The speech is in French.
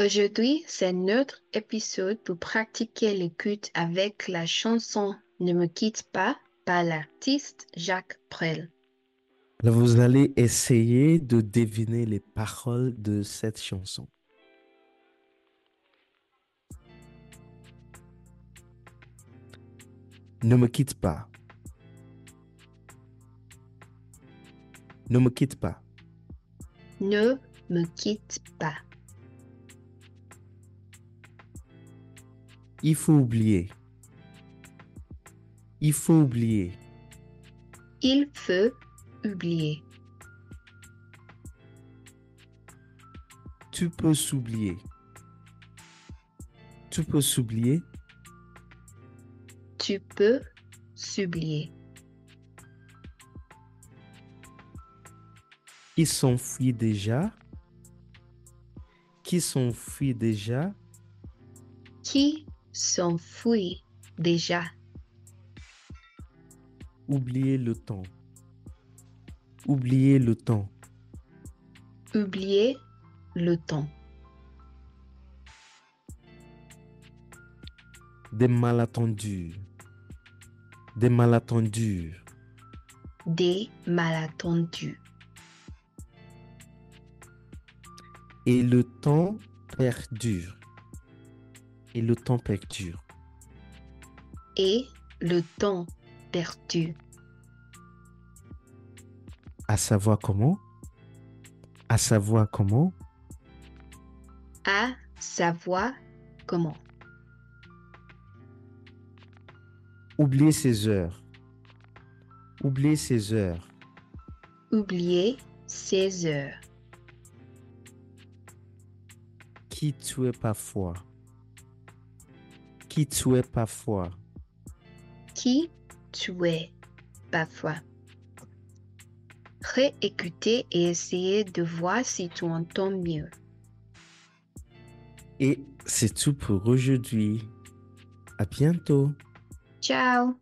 Aujourd'hui, c'est notre épisode pour pratiquer l'écoute avec la chanson Ne me quitte pas par l'artiste Jacques Brel. Là, vous allez essayer de deviner les paroles de cette chanson. Ne me quitte pas. Ne me quitte pas. Ne me quitte pas. Il faut oublier. Il faut oublier. Il faut oublier. Tu peux s'oublier. Tu peux s'oublier. Tu peux s'oublier. Il s'enfuit déjà? Qui s'enfuit déjà? Qui s'enfuit déjà. Oublier le temps. Oublier le temps. Oublier le temps. Des malentendus. Des malentendus. Des malentendus. Et le temps perdure. Et le temps perdure. Et le temps perdu. À savoir comment? À savoir comment? À savoir comment. Oublier ses heures. Oublier ses heures. Oublier ses heures. Qui tu es parfois? Qui tu es parfois? Qui tu es parfois? Réécouter et essayer de voir si tu entends mieux. Et c'est tout pour aujourd'hui. À bientôt. Ciao